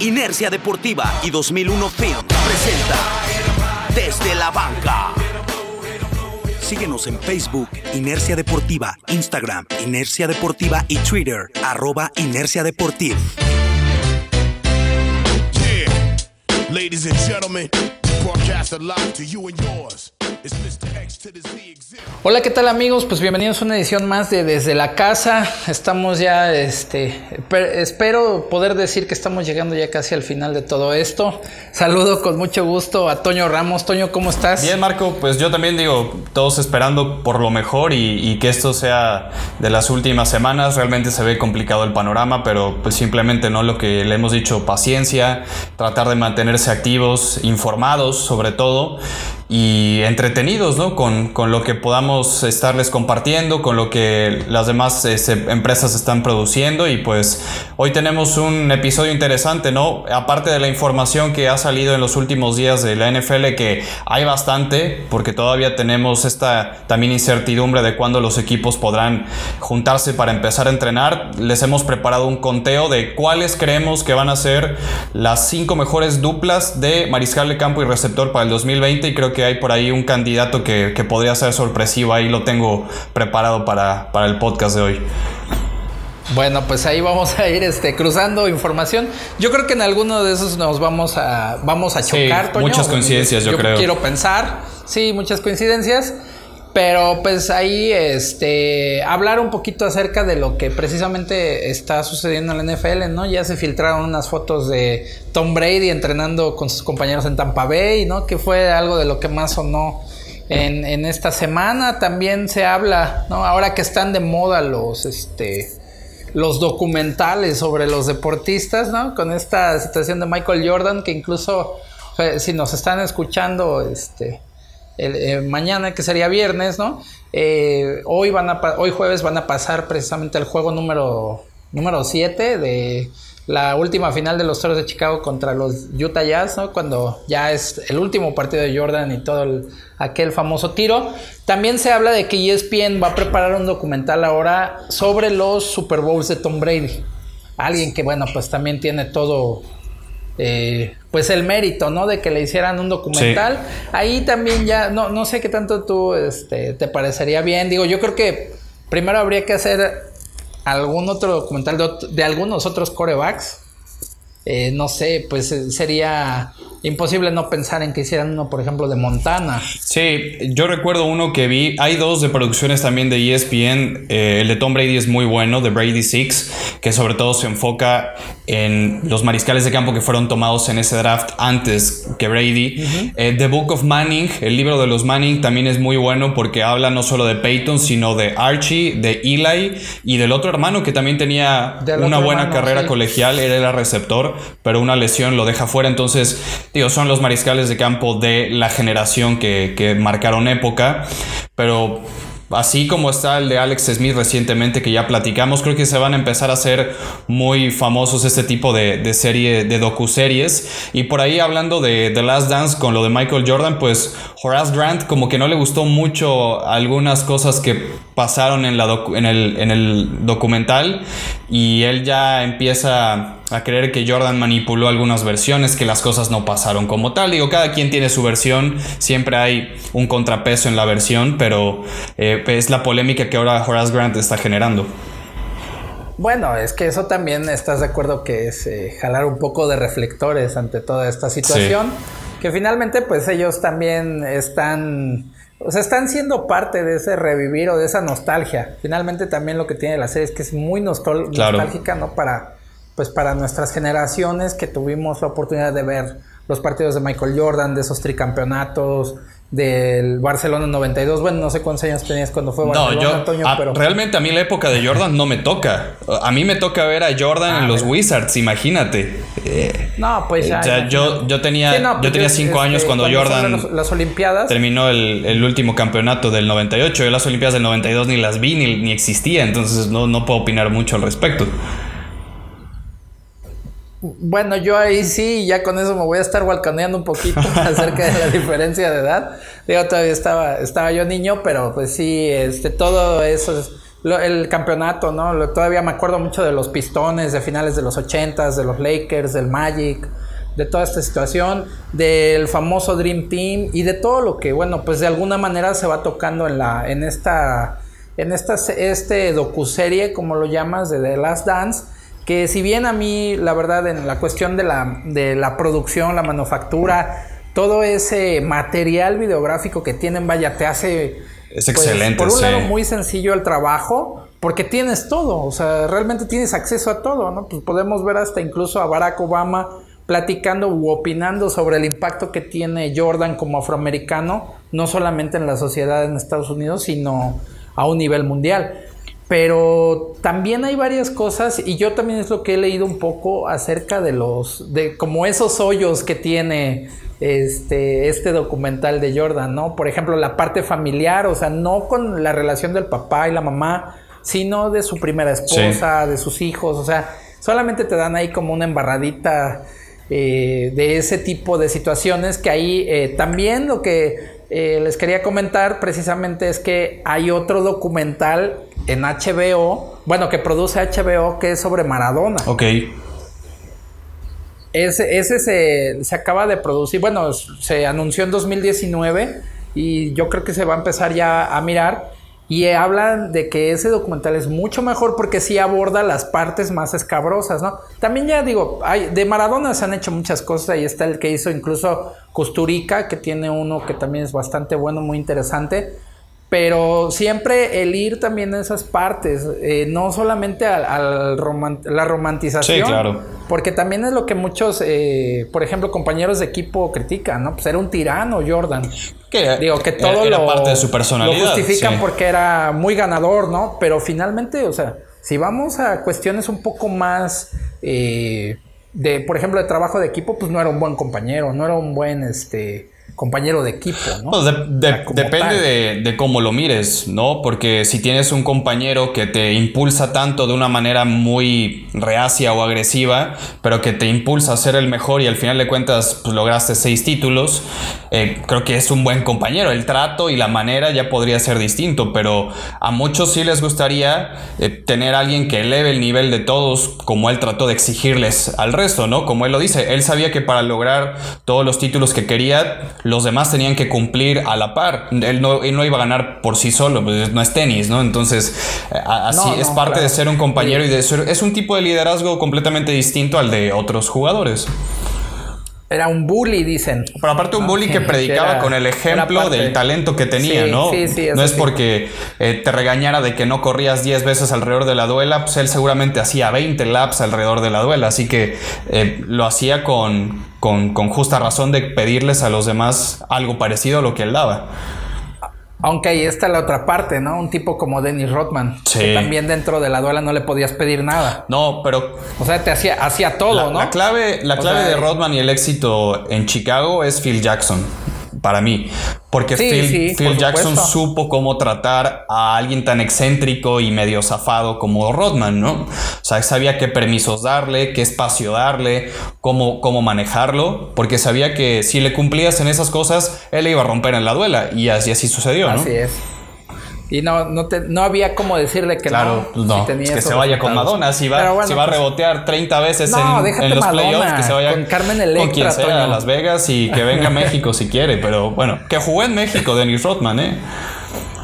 Inercia Deportiva y 2001 Film presenta Desde la Banca. Síguenos en Facebook, Inercia Deportiva, Instagram, Inercia Deportiva y Twitter, arroba Inercia Deportiva. Ladies and gentlemen, broadcast live to you and yours. Hola, ¿qué tal amigos? Pues bienvenidos a una edición más de Desde la Casa. Estamos ya, este, espero poder decir que estamos llegando ya casi al final de todo esto. Saludo con mucho gusto a Toño Ramos. Toño, ¿cómo estás? Bien, Marco, pues yo también digo, todos esperando por lo mejor y, que esto sea de las últimas semanas. Realmente se ve complicado el panorama, pero pues simplemente no lo que le hemos dicho, paciencia, tratar de mantenerse activos, informados sobre todo y entretenidos, ¿no? Con, con, lo que podamos estarles compartiendo, con lo que las demás este, empresas están produciendo y pues hoy tenemos un episodio interesante, ¿no? Aparte de la información que ha salido en los últimos días de la NFL, que hay bastante, porque todavía tenemos esta también incertidumbre de cuándo los equipos podrán juntarse para empezar a entrenar, les hemos preparado un conteo de cuáles creemos que van a ser las cinco mejores duplas de mariscal de campo y receptor para el 2020 y creo que hay por ahí un candidato que, podría ser sorpresivo. Ahí lo tengo preparado para, el podcast de hoy. Bueno, pues ahí vamos a ir este, cruzando información. Yo creo que en alguno de esos nos vamos a, vamos a chocar. muchas coincidencias, yo, yo, creo. Quiero pensar. Sí, muchas coincidencias. Pero pues ahí este hablar un poquito acerca de lo que precisamente está sucediendo en la NFL, ¿no? Ya se filtraron unas fotos de Tom Brady entrenando con sus compañeros en Tampa Bay, ¿no? Que fue algo de lo que más sonó en, en esta semana. También se habla, ¿no? Ahora que están de moda los este los documentales sobre los deportistas, ¿no? Con esta situación de Michael Jordan, que incluso si nos están escuchando, este eh, mañana, que sería viernes, ¿no? Eh, hoy, van a, hoy jueves van a pasar precisamente el juego número, número 7 de la última final de los Toros de Chicago contra los Utah Jazz, ¿no? Cuando ya es el último partido de Jordan y todo aquel famoso tiro. También se habla de que ESPN va a preparar un documental ahora sobre los Super Bowls de Tom Brady. Alguien que, bueno, pues también tiene todo eh, pues el mérito, ¿no? De que le hicieran un documental. Ahí también ya, no, no sé qué tanto tú este, te parecería bien. Digo, yo creo que primero habría que hacer algún otro documental de, algunos otros corebacks. Eh, no sé, pues eh, sería imposible no pensar en que hicieran uno, por ejemplo, de Montana. Sí, yo recuerdo uno que vi. Hay dos de producciones también de ESPN. Eh, el de Tom Brady es muy bueno, de Brady Six, que sobre todo se enfoca en los mariscales de campo que fueron tomados en ese draft antes que Brady. Eh, the Book of Manning, el libro de los Manning, también es muy bueno porque habla no solo de Peyton, sino de Archie, de Eli y del otro hermano que también tenía una buena carrera colegial. Él era receptor, pero una lesión lo deja fuera. Entonces digo, son los mariscales de campo de la generación que, que marcaron época, pero Así como está el de Alex Smith recientemente que ya platicamos, creo que se van a empezar a hacer muy famosos este tipo de, serie, de docuseries. Y por ahí hablando de The Last Dance con lo de Michael Jordan, pues Horace Grant como que no le gustó mucho algunas cosas que pasaron en, la en, el, en el documental y él ya empieza a creer que Jordan manipuló algunas versiones, que las cosas no pasaron como tal. Digo, cada quien tiene su versión, siempre hay un contrapeso en la versión, pero eh, es la polémica que ahora Horace Grant está generando. Bueno, es que eso también estás de acuerdo que es eh, jalar un poco de reflectores ante toda esta situación, que finalmente pues ellos también están... O sea, están siendo parte de ese revivir o de esa nostalgia. Finalmente también lo que tiene la serie es que es muy nostálgica, ¿no? Para, pues para nuestras generaciones que tuvimos la oportunidad de ver los partidos de Michael Jordan, de esos tricampeonatos, del Barcelona 92. Bueno, no sé cuántos años tenías cuando fue Barcelona, no, yo, Antonio, pero... Realmente a mí la época de Jordan no me toca. A mí me toca ver a Jordan en ah, los Wizards, imagínate. no, pues ya. yo, yo tenía, yo pues tenía cinco años este, cuando, Jordan... las Olimpiadas. Terminó el, último campeonato del 98. Yo las Olimpiadas del 92 ni las vi, ni, ni existía. Entonces no, no puedo opinar mucho al respecto. Bueno, yo ahí sí, ya con eso me voy a estar balconeando un poquito acerca de la diferencia de edad. Digo, todavía estaba, estaba yo niño, pero pues sí, este, todo eso el campeonato, ¿no? todavía me acuerdo mucho de los pistones de finales de los 80 de los Lakers, del Magic, de toda esta situación, del famoso Dream Team y de todo lo que, bueno, pues de alguna manera se va tocando en la, en esta, en esta, este docuserie, como lo llamas, de The Last Dance, que si bien a mí, la verdad, en la cuestión de la, de la producción, la manufactura, todo ese material videográfico que tienen, vaya, te hace es pues, excelente. por un lado, muy sencillo el trabajo, porque tienes todo, o sea, realmente tienes acceso a todo, ¿no? Pues podemos ver hasta incluso a Barack Obama platicando u opinando sobre el impacto que tiene Jordan como afroamericano, no solamente en la sociedad en Estados Unidos, sino a un nivel mundial. Pero también hay varias cosas, y yo también es lo que he leído un poco acerca de los, de como esos hoyos que tiene este, este documental de Jordan, ¿no? Por ejemplo, la parte familiar, o sea, no con la relación del papá y la mamá, sino de su primera esposa, de sus hijos, o sea, solamente te dan ahí como una embarradita eh, de ese tipo de situaciones que ahí eh, también lo que eh, les quería comentar precisamente es que hay otro documental en HBO, bueno, que produce HBO que es sobre Maradona. Ok. Ese, ese se, se, acaba de producir, bueno, se anunció en 2019 y yo creo que se va a empezar ya a mirar. Y hablan de que ese documental es mucho mejor porque sí aborda las partes más escabrosas, ¿no? También ya digo, hay, de Maradona se han hecho muchas cosas. Ahí está el que hizo incluso Custurica, que tiene uno que también es bastante bueno, muy interesante. Pero siempre el ir también a esas partes, eh, no solamente al, la romantización. Sí, claro. Porque también es lo que muchos, eh, por ejemplo, compañeros de equipo critican, ¿no? Pues era un tirano Jordan. Que, Digo, que todo era lo, parte de su personalidad. Lo justifican porque era muy ganador, ¿no? Pero finalmente, o sea, si vamos a cuestiones un poco más... Eh, de, por ejemplo, de trabajo de equipo, pues no era un buen compañero, no era un buen, este compañero de equipo, ¿no? Pues depende de, cómo lo mires, ¿no? Porque si tienes un compañero que te impulsa tanto de una manera muy reacia o agresiva, pero que te impulsa a ser el mejor y al final de cuentas pues, lograste seis títulos, eh, creo que es un buen compañero. El trato y la manera ya podría ser distinto, pero a muchos sí les gustaría eh, tener a alguien que eleve el nivel de todos, como él trató de exigirles al resto, ¿no? Como él lo dice, él sabía que para lograr todos los títulos que quería, los demás tenían que cumplir a la par. Él no, iba a ganar por sí solo, pues no es tenis, ¿no? Entonces, así es parte de ser un compañero y de ser, es un tipo de liderazgo completamente distinto al de otros jugadores. Era un bully, dicen. Pero aparte un bully que predicaba con el ejemplo del talento que tenía, ¿no? Sí, sí, no es porque eh, te regañara de que no corrías 10 veces alrededor de la duela, pues él seguramente hacía 20 laps alrededor de la duela, así que eh, lo hacía con, con, con justa razón de pedirles a los demás algo parecido a lo que él daba. Aunque ahí está la otra parte, ¿no? Un tipo como Dennis Rodman. Sí. Que también dentro de la duela no le podías pedir nada. No, pero. O sea, te hacía, hacía todo, ¿no? La clave, la clave de Rodman y el éxito en Chicago es Phil Jackson para mí. Porque Phil, Jackson supo cómo tratar a alguien tan excéntrico y medio zafado como Rodman, ¿no? O sea, sabía qué permisos darle, qué espacio darle, cómo, cómo manejarlo, porque sabía que si le cumplías en esas cosas, él le iba a romper en la duela. Y así, así sucedió, ¿no? Así es. Y no, no, te, no había como decirle que no. Pues no, que se vaya con Madonna. Si va, va a pues rebotear 30 veces en, los playoffs, que se vaya con Carmen Electra, con quien sea a Las Vegas y que venga a México si quiere. Pero bueno, que jugó en México Dennis Rodman, ¿eh?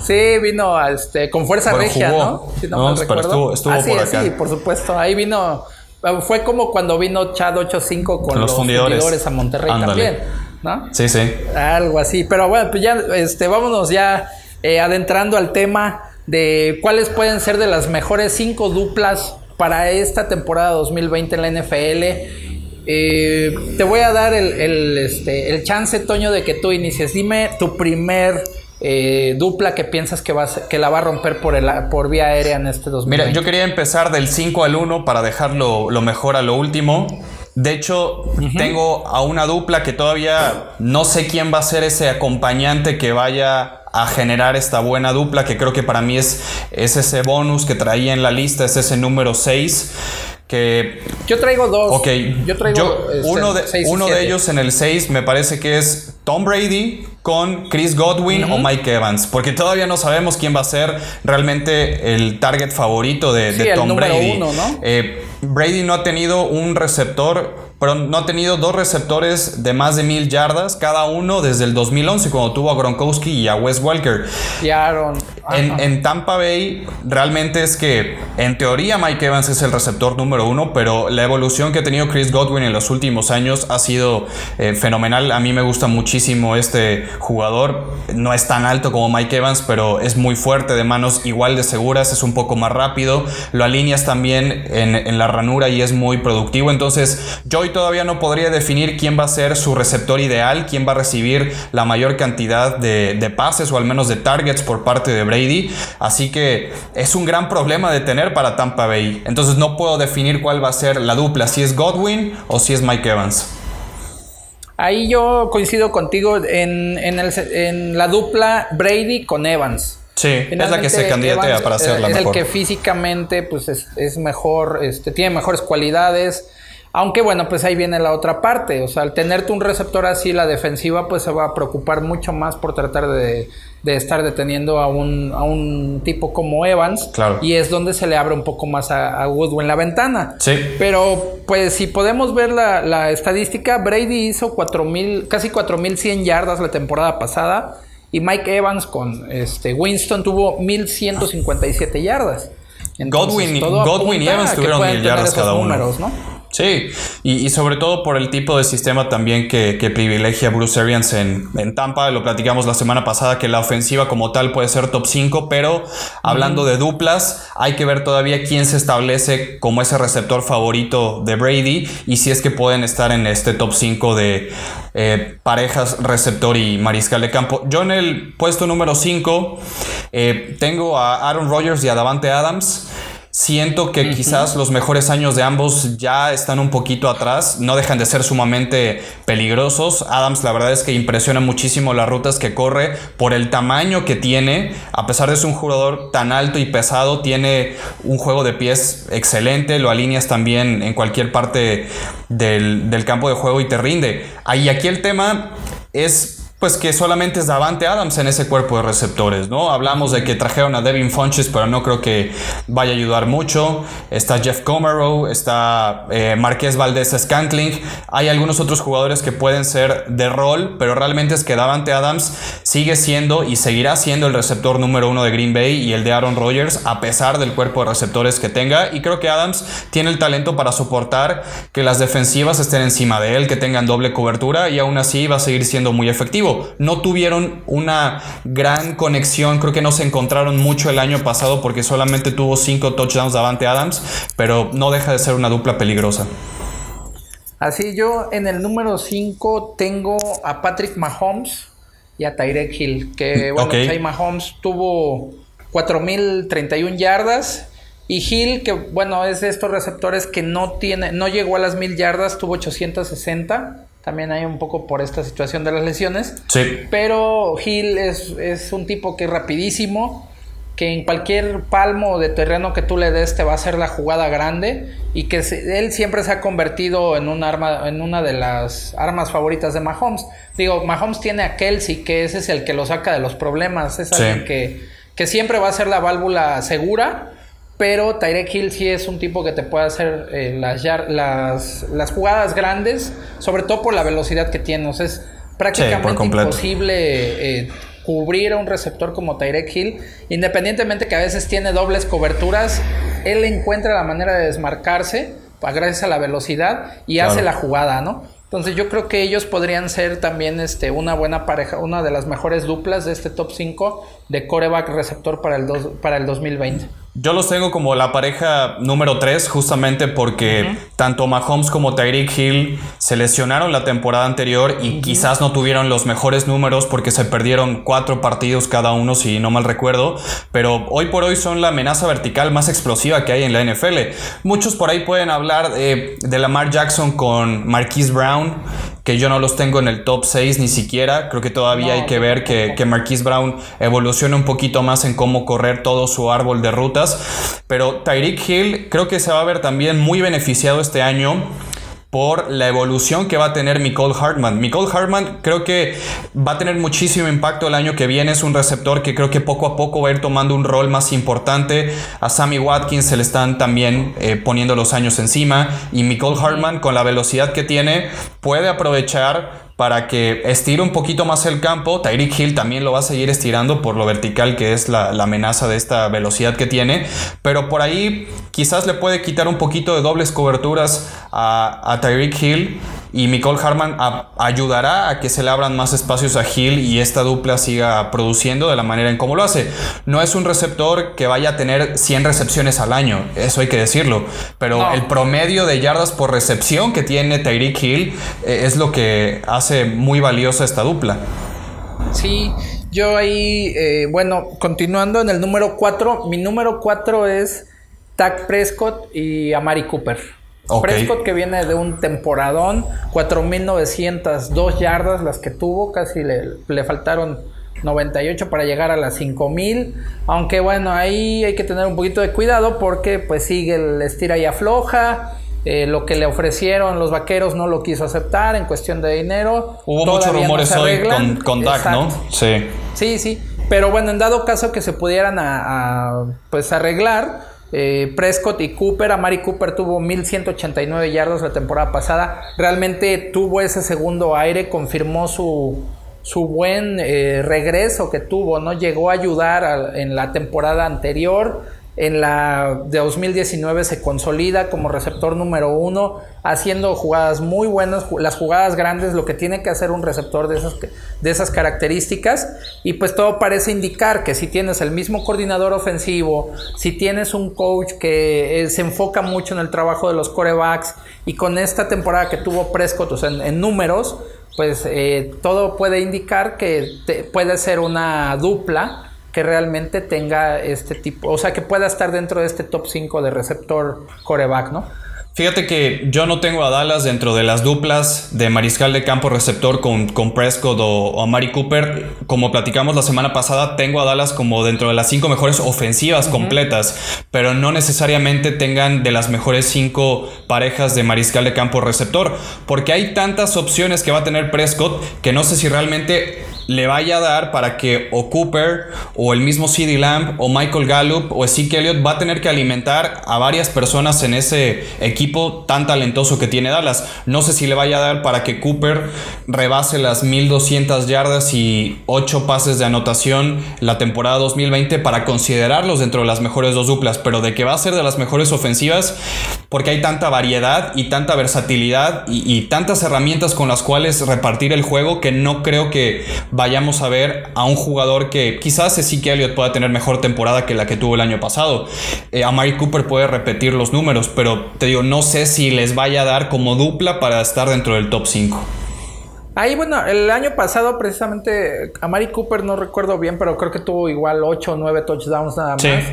Sí, vino este, con fuerza regia, ¿no? Si no, no pero estuvo, estuvo ah, por acá. Sí, por supuesto. Ahí vino. Fue como cuando vino Chad 85 con los, fundidores. a Monterrey también, ¿no? Sí, sí. Algo así. Pero bueno, pues ya, este, vámonos ya eh, adentrando al tema de cuáles pueden ser de las mejores cinco duplas para esta temporada 2020 en la NFL. Eh, te voy a dar el, este, el, chance, Toño, de que tú inicies. Dime tu primer eh, dupla que piensas que, va que la va a romper por, el, por vía aérea en este 2020. Mira, yo quería empezar del 5 al 1 para dejarlo lo mejor a lo último. De hecho, tengo a una dupla que todavía no sé quién va a ser ese acompañante que vaya a generar esta buena dupla que creo que para mí es, es ese bonus que traía en la lista, es ese número 6 que... Yo traigo dos. Ok. Yo traigo este, uno de, uno de ellos en el 6 me parece que es Tom Brady con Chris Godwin o Mike Evans, porque todavía no sabemos quién va a ser realmente el target favorito de, Sí, Tom Brady. uno, ¿no? Eh, Brady no ha tenido un receptor, no ha tenido dos receptores de más de mil yardas cada uno desde el 2011 cuando tuvo a Gronkowski y a Wes Welker. Y Aaron. En, en Tampa Bay realmente es que en teoría Mike Evans es el receptor número uno, pero la evolución que ha tenido Chris Godwin en los últimos años ha sido eh, fenomenal. A mí me gusta muchísimo este jugador. No es tan alto como Mike Evans, pero es muy fuerte, de manos igual de seguras, es un poco más rápido. Lo alineas también en, en la ranura y es muy productivo. Entonces yo hoy todavía no podría definir quién va a ser su receptor ideal, quién va a recibir la mayor cantidad de, de pases o al menos de targets por parte de Brady. Así que es un gran problema de tener para Tampa Bay. Entonces no puedo definir cuál va a ser la dupla, si es Godwin o si es Mike Evans. Ahí yo coincido contigo en, en, el- en la dupla Brady con Evans. Sí, es la que se candidatea Evans, para ser la es mejor. el que físicamente pues es, es mejor, este, tiene mejores cualidades. Aunque bueno, pues ahí viene la otra parte. O sea, al tenerte un receptor así, la defensiva pues se va a preocupar mucho más por tratar de, de estar deteniendo a un, a un tipo como Evans. Claro. Y es donde se le abre un poco más a, a la ventana. Sí. Pero pues si podemos ver la, la estadística, Brady hizo 4000, casi 4100 yardas la temporada pasada y Mike Evans con este Winston tuvo 1157 yardas. Godwin y- todo Godwin y Evans tuvieron mil yardas cada uno. números, ¿no? Sí, y, y sobre todo por el tipo de sistema también que, que privilegia Bruce Arians en, en Tampa. Lo platicamos la semana pasada que la ofensiva como tal puede ser top 5, pero hablando de duplas, hay que ver todavía quién se establece como ese receptor favorito de Brady y si es que pueden estar en este top 5 de eh, parejas receptor y mariscal de campo. Yo en el puesto número 5 tengo a Aaron Rodgers y a Davante Adams. Siento que quizás los mejores años de ambos ya están un poquito atrás, no dejan de ser sumamente peligrosos. Adams la verdad es que impresiona muchísimo las rutas que corre por el tamaño que tiene, a pesar de ser un jugador tan alto y pesado, tiene un juego de pies excelente, lo alineas también en cualquier parte del, del campo de juego y te rinde. Ahí aquí el tema es pues que solamente es Davante Adams en ese cuerpo de receptores, ¿no? Hablamos de que trajeron a Devin Funches, pero no creo que vaya a ayudar mucho. Está Jeff Comerow, está eh, Marqués Valdés Scantling. Hay algunos otros jugadores que pueden ser de rol, pero realmente es que Davante Adams sigue siendo y seguirá siendo el receptor número uno de Green Bay y el de Aaron Rodgers, a pesar del cuerpo de receptores que tenga. Y creo que Adams tiene el talento para soportar que las defensivas estén encima de él, que tengan doble cobertura y aún así va a seguir siendo muy efectivo. No tuvieron una gran conexión, creo que no se encontraron mucho el año pasado porque solamente tuvo cinco touchdowns Davante Adams, pero no deja de ser una dupla peligrosa. Así yo en el número 5 tengo a Patrick Mahomes y a Tyrek Hill, que bueno, Ok. pues ahí Mahomes tuvo 4031 yardas y Hill que bueno, es de estos receptores que no tiene no llegó a las 1000 yardas, tuvo 860. También hay un poco por esta situación de las lesiones. Sí. Pero Hill es, es un tipo que es rapidísimo, que en cualquier palmo de terreno que tú le des te va a hacer la jugada grande y que se- él siempre se ha convertido en un arma, en una de las armas favoritas de Mahomes. Digo, Mahomes tiene a Kelsey, que ese es el que lo saca de los problemas, es Sí. alguien que, que siempre va a ser la válvula segura. Pero Tyreek Hill sí es un tipo que te puede hacer eh, las, las, las jugadas grandes, sobre todo por la velocidad que tiene. O sea, es prácticamente imposible eh, cubrir a un receptor como Tyreek Hill. Independientemente que a veces tiene dobles coberturas, él encuentra la manera de desmarcarse gracias a la velocidad y Claro. hace la jugada, ¿no? Entonces yo creo que ellos podrían ser también este, una buena pareja, una de las mejores duplas de este top 5 de coreback receptor para el, dos- para el 2020. Yo los tengo como la pareja número 3 justamente porque tanto Mahomes como Tyreek Hill se lesionaron la temporada anterior y quizás no tuvieron los mejores números porque se perdieron cuatro partidos cada uno si no mal recuerdo, pero hoy por hoy son la amenaza vertical más explosiva que hay en la NFL. Muchos por ahí pueden hablar eh, de Lamar Jackson con Marquise Brown, que yo no los tengo en el top 6 ni siquiera, creo que todavía hay que ver que, que Marquise Brown evolucione un poquito más en cómo correr todo su árbol de rutas. Pero Tyreek Hill creo que se va a ver también muy beneficiado este año por la evolución que va a tener Nicole Hartman. Nicole Hartman creo que va a tener muchísimo impacto el año que viene. Es un receptor que creo que poco a poco va a ir tomando un rol más importante. A Sammy Watkins se le están también eh, poniendo los años encima. Y Nicole Hartman, con la velocidad que tiene, puede aprovechar para que estire un poquito más el campo. Tyreek Hill también lo va a seguir estirando por lo vertical que es la, amenaza de esta velocidad que tiene. Pero por ahí quizás le puede quitar un poquito de dobles coberturas a, a Tyreek Hill y Nicole Harman ayudará a que se le abran más espacios a Hill y esta dupla siga produciendo de la manera en cómo lo hace. No es un receptor que vaya a tener 100 recepciones al año, eso hay que decirlo, pero el promedio de yardas por recepción que tiene Tyreek Hill eh, es lo que hace muy valiosa esta dupla. Sí, yo ahí, eh, bueno, continuando en el número 4, mi número 4 es Tack Prescott y Amari Cooper. Prescott que viene de un temporadón, 4.902 yardas las que tuvo, casi le, faltaron 98 para llegar a las 5000. Aunque bueno, ahí hay que tener un poquito de cuidado porque pues sigue el estira y afloja. Eh, lo que le ofrecieron los vaqueros no lo quiso aceptar en cuestión de dinero. Hubo muchos rumores hoy con, con Dak, ¿no? Sí. Sí, sí. Pero bueno, en dado caso que se pudieran pues arreglar, eh, Prescott y Cooper. Amari Cooper tuvo 1189 yardas la temporada pasada. Realmente tuvo ese segundo aire, confirmó su, su buen eh, regreso que tuvo, ¿no? Llegó a ayudar en la temporada anterior en la de 2019 se consolida como receptor número uno, haciendo jugadas muy buenas, las jugadas grandes, lo que tiene que hacer un receptor de esas, de esas características. Y pues todo parece indicar que si tienes el mismo coordinador ofensivo, si tienes un coach que eh, se enfoca mucho en el trabajo de los corebacks y con esta temporada que tuvo Prescott, o sea, en, números, pues eh, todo puede indicar que puede ser una dupla que realmente tenga este tipo, o sea, que pueda estar dentro de este top 5 de receptor coreback, ¿no? Fíjate que yo no tengo a Dallas dentro de las duplas de mariscal de campo receptor con, con Prescott o, a Mari Cooper. Como platicamos la semana pasada, tengo a Dallas como dentro de las cinco mejores ofensivas completas, pero no necesariamente tengan de las mejores cinco parejas de mariscal de campo receptor, porque hay tantas opciones que va a tener Prescott que no sé si realmente le vaya a dar para que o Cooper o el mismo CD Lamb o Michael Gallup o Ezekiel Elliott va a tener que alimentar a varias personas en ese equipo tan talentoso que tiene Dallas. No sé si le vaya a dar para que Cooper rebase las 1200 yardas y 8 pases de anotación la temporada 2020 para considerarlos dentro de las mejores dos duplas, pero de que va a ser de las mejores ofensivas porque hay tanta variedad y tanta versatilidad y, tantas herramientas con las cuales repartir el juego que no creo que vayamos a ver a un jugador que quizás que Elliott pueda tener mejor temporada que la que tuvo el año pasado. Eh, a Mari Cooper puede repetir los números, pero te digo, no sé si les vaya a dar como dupla para estar dentro del top 5. Ahí, bueno, el año pasado precisamente a Mari Cooper no recuerdo bien, pero creo que tuvo igual 8 o 9 touchdowns nada más.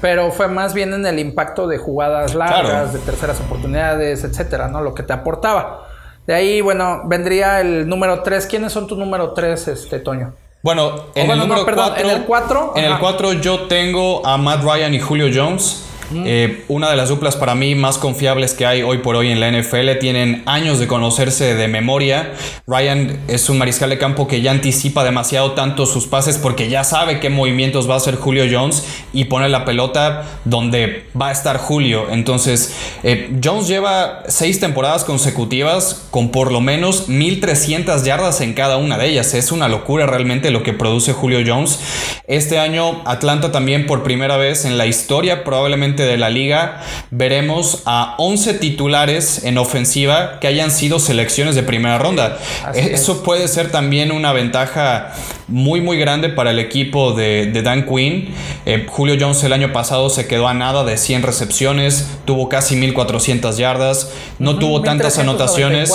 Pero fue más bien en el impacto de jugadas largas, de terceras oportunidades, etcétera, ¿no? Lo que te aportaba. De ahí, bueno, vendría el número 3. ¿Quiénes son tu número 3, este, Toño? Bueno, en el número 4. en el 4. En el 4 yo tengo a Matt Ryan y Julio Jones. Eh, una de las duplas para mí más confiables que hay hoy por hoy en la NFL. Tienen años de conocerse de memoria. Ryan es un mariscal de campo que ya anticipa demasiado tanto sus pases porque ya sabe qué movimientos va a hacer Julio Jones y pone la pelota donde va a estar Julio. Entonces, eh, Jones lleva seis temporadas consecutivas con por lo menos 1300 yardas en cada una de ellas. Es una locura realmente lo que produce Julio Jones. Este año, Atlanta también por primera vez en la historia probablemente de la liga, veremos a 11 titulares en ofensiva que hayan sido selecciones de primera ronda. Eso puede ser también una ventaja muy muy grande para el equipo de, Dan Quinn. Eh, Julio Jones el año pasado se quedó a nada de 100 recepciones, tuvo casi 1400 yardas, no tuvo tantas anotaciones,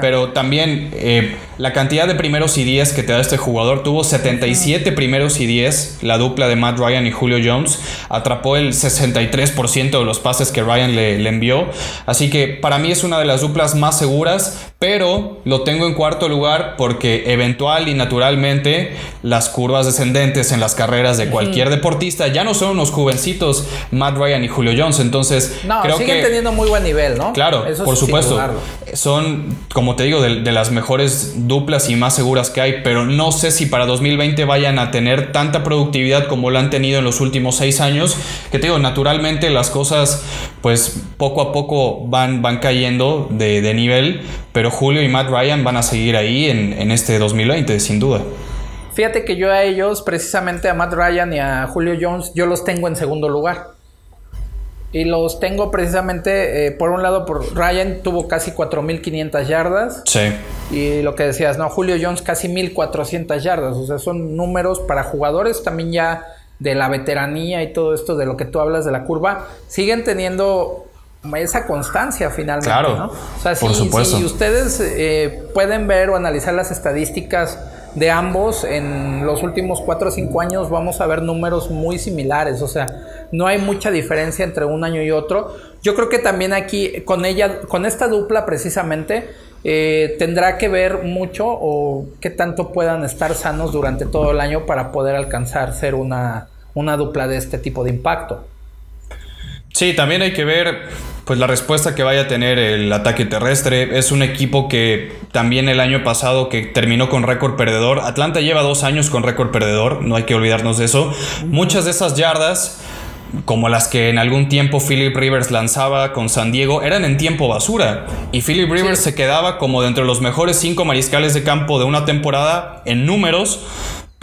pero también eh, la cantidad de primeros y 10 que te da este jugador, tuvo 77 primeros y 10, la dupla de Matt Ryan y Julio Jones, atrapó el 60 83% de los pases que Ryan le, le, envió. Así que para mí es una de las duplas más seguras, pero lo tengo en cuarto lugar porque eventual y naturalmente las curvas descendentes en las carreras de cualquier deportista ya no son unos jovencitos Matt Ryan y Julio Jones. Entonces, no, creo siguen teniendo muy buen nivel, ¿no? Claro, por supuesto. Son, como te digo, de, de las mejores duplas y más seguras que hay, pero no sé si para 2020 vayan a tener tanta productividad como lo han tenido en los últimos seis años, que te digo, naturalmente las cosas pues poco a poco van, van cayendo de, de nivel, pero Julio y Matt Ryan van a seguir ahí en, en este 2020, sin duda. Fíjate que yo a ellos, precisamente a Matt Ryan y a Julio Jones, yo los tengo en segundo lugar. Y los tengo precisamente, eh, por un lado, por Ryan tuvo casi 4.500 yardas. Sí. Y lo que decías, ¿no? Julio Jones casi 1.400 yardas. O sea, son números para jugadores también ya de la veteranía y todo esto de lo que tú hablas de la curva. Siguen teniendo esa constancia finalmente, claro, ¿no? O sea, por si, supuesto. si ustedes eh, pueden ver o analizar las estadísticas de ambos en los últimos 4 o 5 años vamos a ver números muy similares, o sea, no hay mucha diferencia entre un año y otro. Yo creo que también aquí con ella, con esta dupla precisamente, eh, tendrá que ver mucho o qué tanto puedan estar sanos durante todo el año para poder alcanzar ser una, una dupla de este tipo de impacto. Sí, también hay que ver pues la respuesta que vaya a tener el ataque terrestre. Es un equipo que también el año pasado que terminó con récord perdedor. Atlanta lleva dos años con récord perdedor, no hay que olvidarnos de eso. Muchas de esas yardas como las que en algún tiempo Philip Rivers lanzaba con San Diego, eran en tiempo basura. Y Philip Rivers sí. se quedaba como dentro de los mejores cinco mariscales de campo de una temporada en números,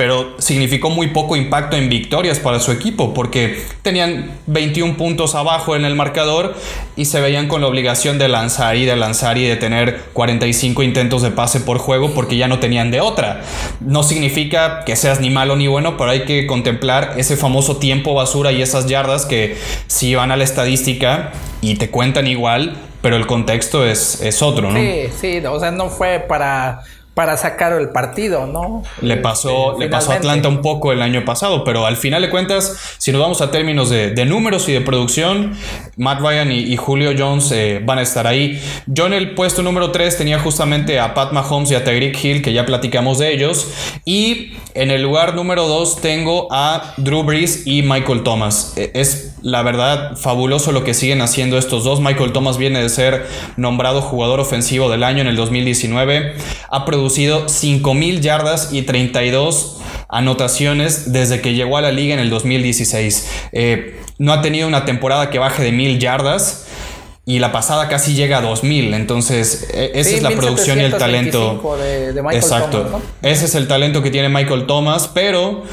pero significó muy poco impacto en victorias para su equipo porque tenían 21 puntos abajo en el marcador y se veían con la obligación de lanzar y de lanzar y de tener 45 intentos de pase por juego porque ya no tenían de otra. No significa que seas ni malo ni bueno, pero hay que contemplar ese famoso tiempo basura y esas yardas que si van a la estadística y te cuentan igual, pero el contexto es, es otro, ¿no? Sí, sí, o sea, no fue para para sacar el partido, ¿no? Le pasó, eh, le pasó a Atlanta un poco el año pasado, pero al final de cuentas, si nos vamos a términos de, de números y de producción, Matt Ryan y, y Julio Jones eh, van a estar ahí. Yo en el puesto número 3 tenía justamente a Pat Mahomes y a Tyreek Hill, que ya platicamos de ellos, y en el lugar número 2 tengo a Drew Brees y Michael Thomas. Es la verdad fabuloso lo que siguen haciendo estos dos. Michael Thomas viene de ser nombrado jugador ofensivo del año en el 2019. Ha producido 5.000 yardas y 32 anotaciones desde que llegó a la liga en el 2016. Eh, no ha tenido una temporada que baje de 1.000 yardas. Y la pasada casi llega a 2000. Entonces, esa sí, es la producción y el talento. De, de Exacto. Thomas, ¿no? Ese es el talento que tiene Michael Thomas, pero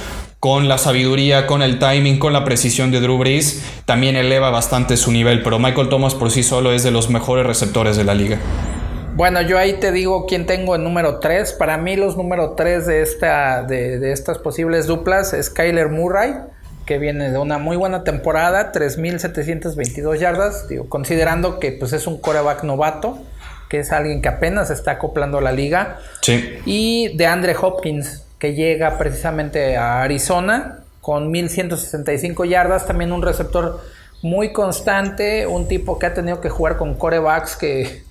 con la sabiduría, con el timing, con la precisión de Drew Brees, también eleva bastante su nivel. Pero Michael Thomas por sí solo es de los mejores receptores de la liga. Bueno, yo ahí te digo quién tengo en número 3. Para mí los número 3 de, esta, de, de estas posibles duplas es Kyler Murray, que viene de una muy buena temporada, 3.722 yardas, digo, considerando que pues, es un coreback novato, que es alguien que apenas está acoplando a la liga. Sí. Y de Andre Hopkins, que llega precisamente a Arizona con 1.165 yardas, también un receptor muy constante, un tipo que ha tenido que jugar con corebacks que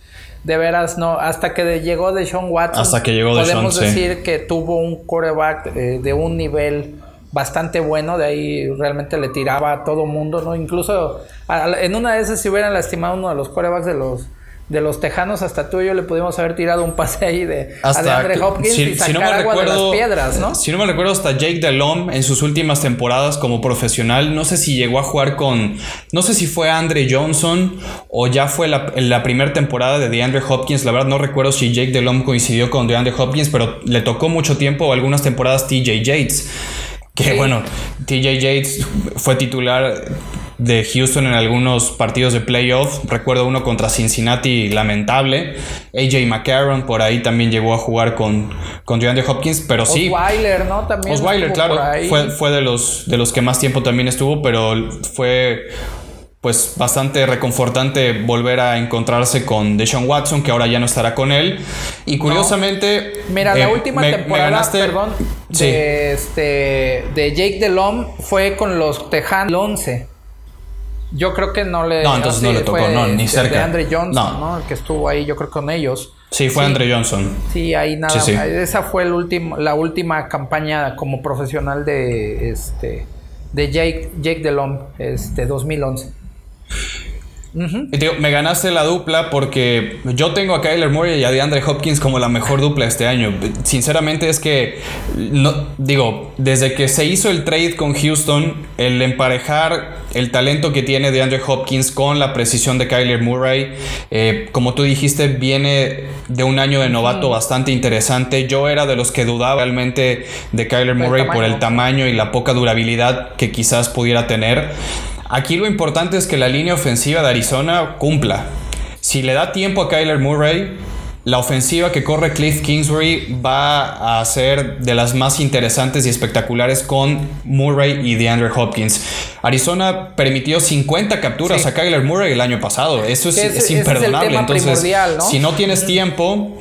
de veras no, hasta que llegó de Sean Watson, hasta que llegó de podemos Sean, decir sí. que tuvo un coreback eh, de un nivel bastante bueno, de ahí realmente le tiraba a todo mundo, ¿no? Incluso a, en una de esas si hubieran lastimado uno de los corebacks de los de los Tejanos hasta tú y yo le pudimos haber tirado un pase ahí de, hasta Andre Hopkins si, y sacar si no me agua recuerdo, de las piedras, ¿no? Si no me recuerdo, hasta Jake Delhomme en sus últimas temporadas como profesional, no sé si llegó a jugar con, no sé si fue Andre Johnson o ya fue la, la primera temporada de DeAndre Hopkins, la verdad no recuerdo si Jake Delhomme coincidió con DeAndre Hopkins, pero le tocó mucho tiempo, algunas temporadas TJ Yates. Que sí. bueno, TJ Yates fue titular de Houston en algunos partidos de playoff. Recuerdo uno contra Cincinnati lamentable. AJ McCarron por ahí también llegó a jugar con, con DeAndre Hopkins, pero sí. Osweiler, ¿no? También Osweiler, claro. Fue, fue de, los, de los que más tiempo también estuvo, pero fue pues bastante reconfortante volver a encontrarse con Deshaun Watson, que ahora ya no estará con él. Y curiosamente. No. Mira, la eh, última me, temporada, me ganaste... perdón, sí. de, este, de Jake Delhomme fue con los Tejanos 11. Yo creo que no le. No, entonces no le tocó, no, ni de- cerca. De Andre Johnson, No. ¿no? El que estuvo ahí, yo creo con ellos. Sí, fue Andre Johnson. Sí, ahí nada. Sí, sí. Esa fue el último, la última campaña como profesional de este de Jake Jake Delhomme, este 2011. Y te digo, me ganaste la dupla porque yo tengo a Kyler Murray y a DeAndre Hopkins como la mejor dupla este año. Sinceramente es que, no, digo, desde que se hizo el trade con Houston, el emparejar el talento que tiene DeAndre Hopkins con la precisión de Kyler Murray, eh, como tú dijiste, viene de un año de novato bastante interesante. Yo era de los que dudaba realmente de Kyler Murray por el tamaño y la poca durabilidad que quizás pudiera tener. Aquí lo importante es que la línea ofensiva de Arizona cumpla. Si le da tiempo a Kyler Murray, la ofensiva que corre Cliff Kingsbury va a ser de las más interesantes y espectaculares con Murray y DeAndre Hopkins. Arizona permitió 50 capturas Sí. a Kyler Murray el año pasado. Eso es, es es el imperdonable. tema Entonces, si no tienes tiempo,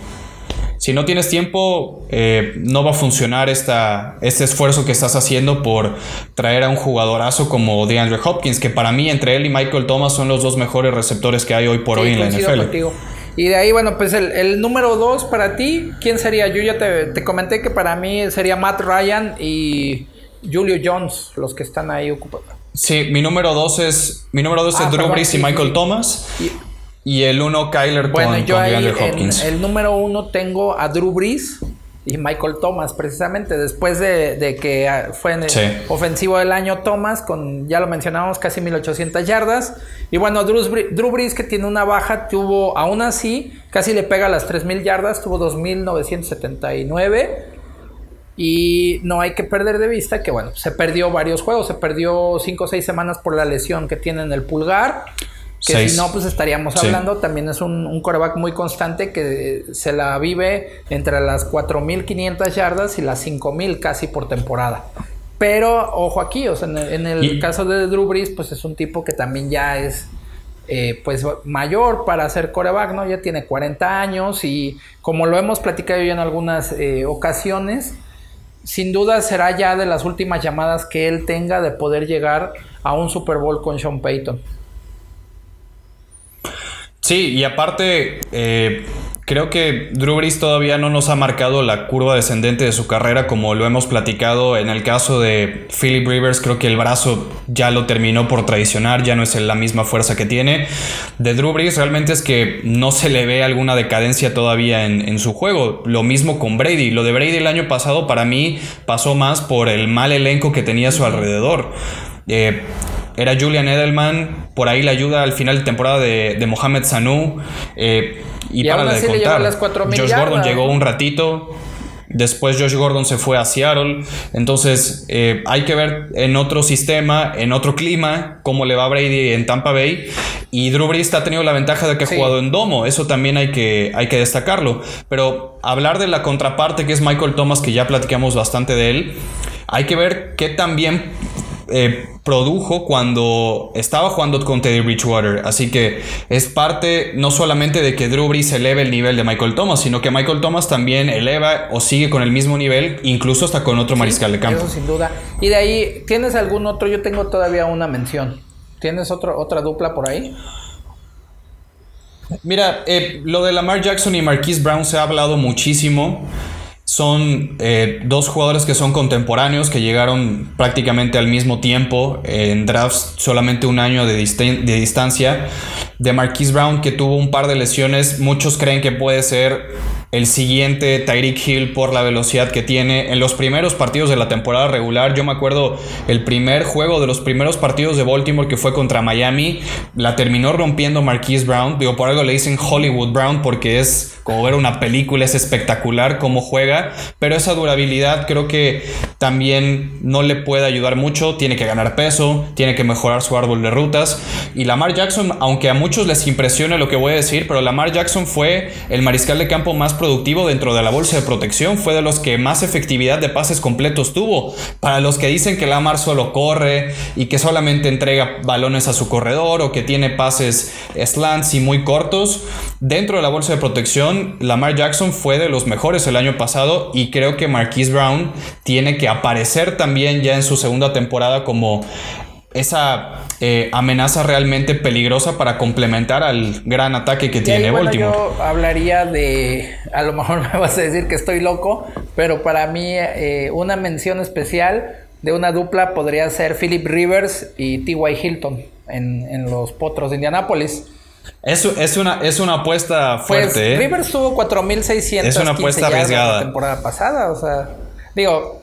si no tienes tiempo, eh, no va a funcionar esta, este esfuerzo que estás haciendo por traer a un jugadorazo como DeAndre Hopkins, que para mí entre él y Michael Thomas son los dos mejores receptores que hay hoy por Sí, hoy en la NFL. contigo. Y de ahí, bueno, pues el, el número dos para ti, ¿quién sería? Yo ya te, te comenté que para mí sería Matt Ryan y Julio Jones, los que están ahí ocupados. Sí, mi número dos es, mi número dos Ah, es Drew perdón, Brees y Michael. Thomas. Y- Y el uno, Kyler Bueno, con, yo con ahí en el número uno tengo a Drew Brees y Michael Thomas, precisamente después de, de que ah, fue en el Sí. ofensivo del año Thomas, con ya lo mencionamos, casi 1800 yardas. Y bueno, Drew, Drew Brees, que tiene una baja, tuvo, aún así, casi le pega las 3000 yardas, tuvo 2979. Y no hay que perder de vista que, bueno, se perdió varios juegos, se perdió 5 o 6 semanas por la lesión que tiene en el pulgar. Que Seis. si no, pues estaríamos Sí. hablando. También es un, un coreback muy constante que se la vive entre las 4.500 yardas y las 5.000 casi por temporada. Pero ojo aquí, o sea, en el, en el Y- caso de Drew Brees, pues es un tipo que también ya es eh, pues mayor para ser coreback, ¿no? Ya tiene 40 años y como lo hemos platicado ya en algunas eh, ocasiones, sin duda será ya de las últimas llamadas que él tenga de poder llegar a un Super Bowl con Sean Payton. Sí, y aparte, eh, creo que Drew Brees todavía no nos ha marcado la curva descendente de su carrera, como lo hemos platicado en el caso de Philip Rivers. Creo que el brazo ya lo terminó por traicionar, ya no es la misma fuerza que tiene. De Drew Brees, realmente es que no se le ve alguna decadencia todavía en, en su juego. Lo mismo con Brady. Lo de Brady el año pasado, para mí, pasó más por el mal elenco que tenía a su alrededor. Eh, era Julian Edelman, por ahí la ayuda al final de temporada de, de Mohamed Sanu. eh, y, Y para aún así le contar. llevó las 4,000 Josh Gordon llegó un ratito. Después Josh Gordon se fue a Seattle. Entonces eh, hay que ver en otro sistema, en otro clima, cómo le va a Brady en Tampa Bay. Y Drew Brees ha tenido la ventaja de que ha jugado en domo. Eso también hay que, hay que destacarlo. Pero hablar de la contraparte que es Michael Thomas, que ya platicamos bastante de él, hay que ver qué también eh, produjo cuando estaba jugando con Teddy Bridgewater. Así que es parte no solamente de que Drew Brees eleve el nivel de Michael Thomas, sino que Michael Thomas también eleva o sigue con el mismo nivel, incluso hasta con otro mariscal de campo. Eso sin duda. Y de ahí, ¿tienes algún otro? Yo tengo todavía una mención. ¿Tienes otro, otra dupla por ahí? Mira, eh, lo de Lamar Jackson y Marquise Brown se ha hablado muchísimo. Son eh, dos jugadores que son contemporáneos, que llegaron prácticamente al mismo tiempo en drafts, solamente un año de, de distancia. De Marquise Brown, que tuvo un par de lesiones, muchos creen que puede ser el siguiente Tyreek Hill por la velocidad que tiene. En los primeros partidos de la temporada regular, yo me acuerdo el primer juego de los primeros partidos de Baltimore que fue contra Miami, la terminó rompiendo Marquise Brown. Digo, por algo le dicen Hollywood Brown porque es como ver una película, es espectacular cómo juega, pero esa durabilidad creo que también no le puede ayudar mucho. Tiene que ganar peso, tiene que mejorar su árbol de rutas. Y Lamar Jackson, aunque a muchos les impresione lo que voy a decir, pero Lamar Jackson fue el mariscal de campo más productivo dentro de la bolsa de protección, fue de los que más efectividad de pases completos tuvo. Para los que dicen que Lamar solo corre y que solamente entrega balones a su corredor o que tiene pases slants y muy cortos, dentro de la bolsa de protección, Lamar Jackson fue de los mejores el año pasado y creo que Marquise Brown tiene que aparecer también ya en su segunda temporada como esa eh, amenaza realmente peligrosa para complementar al gran ataque que tiene bueno, Baltimore. Yo hablaría de, a lo mejor me vas a decir que estoy loco, pero para mí eh, una mención especial de una dupla podría ser Philip Rivers y T.Y. Hilton en, en los Potros de Indianápolis. Es, es, una, es una apuesta Pues fuerte. ¿eh? Rivers tuvo 4600 Es una apuesta arriesgada. la temporada pasada, o sea, digo,